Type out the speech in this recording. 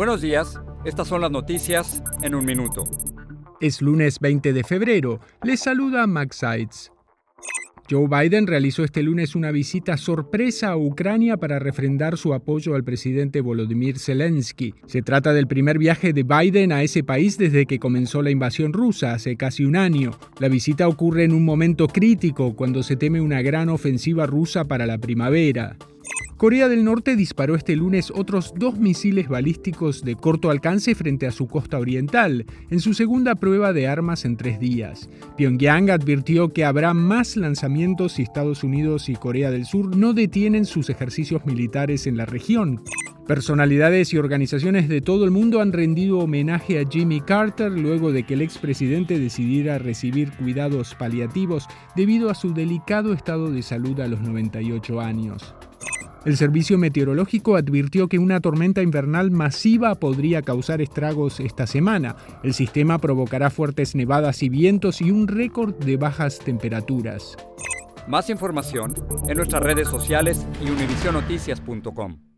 Buenos días, estas son las noticias en un minuto. Es lunes 20 de febrero. Les saluda Max Seitz. Joe Biden realizó este lunes una visita sorpresa a Ucrania para refrendar su apoyo al presidente Volodymyr Zelensky. Se trata del primer viaje de Biden a ese país desde que comenzó la invasión rusa hace casi un año. La visita ocurre en un momento crítico cuando se teme una gran ofensiva rusa para la primavera. Corea del Norte disparó este lunes otros dos misiles balísticos de corto alcance frente a su costa oriental, en su segunda prueba de armas en tres días. Pyongyang advirtió que habrá más lanzamientos si Estados Unidos y Corea del Sur no detienen sus ejercicios militares en la región. Personalidades y organizaciones de todo el mundo han rendido homenaje a Jimmy Carter luego de que el expresidente decidiera recibir cuidados paliativos debido a su delicado estado de salud a los 98 años. El Servicio Meteorológico advirtió que una tormenta invernal masiva podría causar estragos esta semana. El sistema provocará fuertes nevadas y vientos y un récord de bajas temperaturas. Más información en nuestras redes sociales y univisionoticias.com.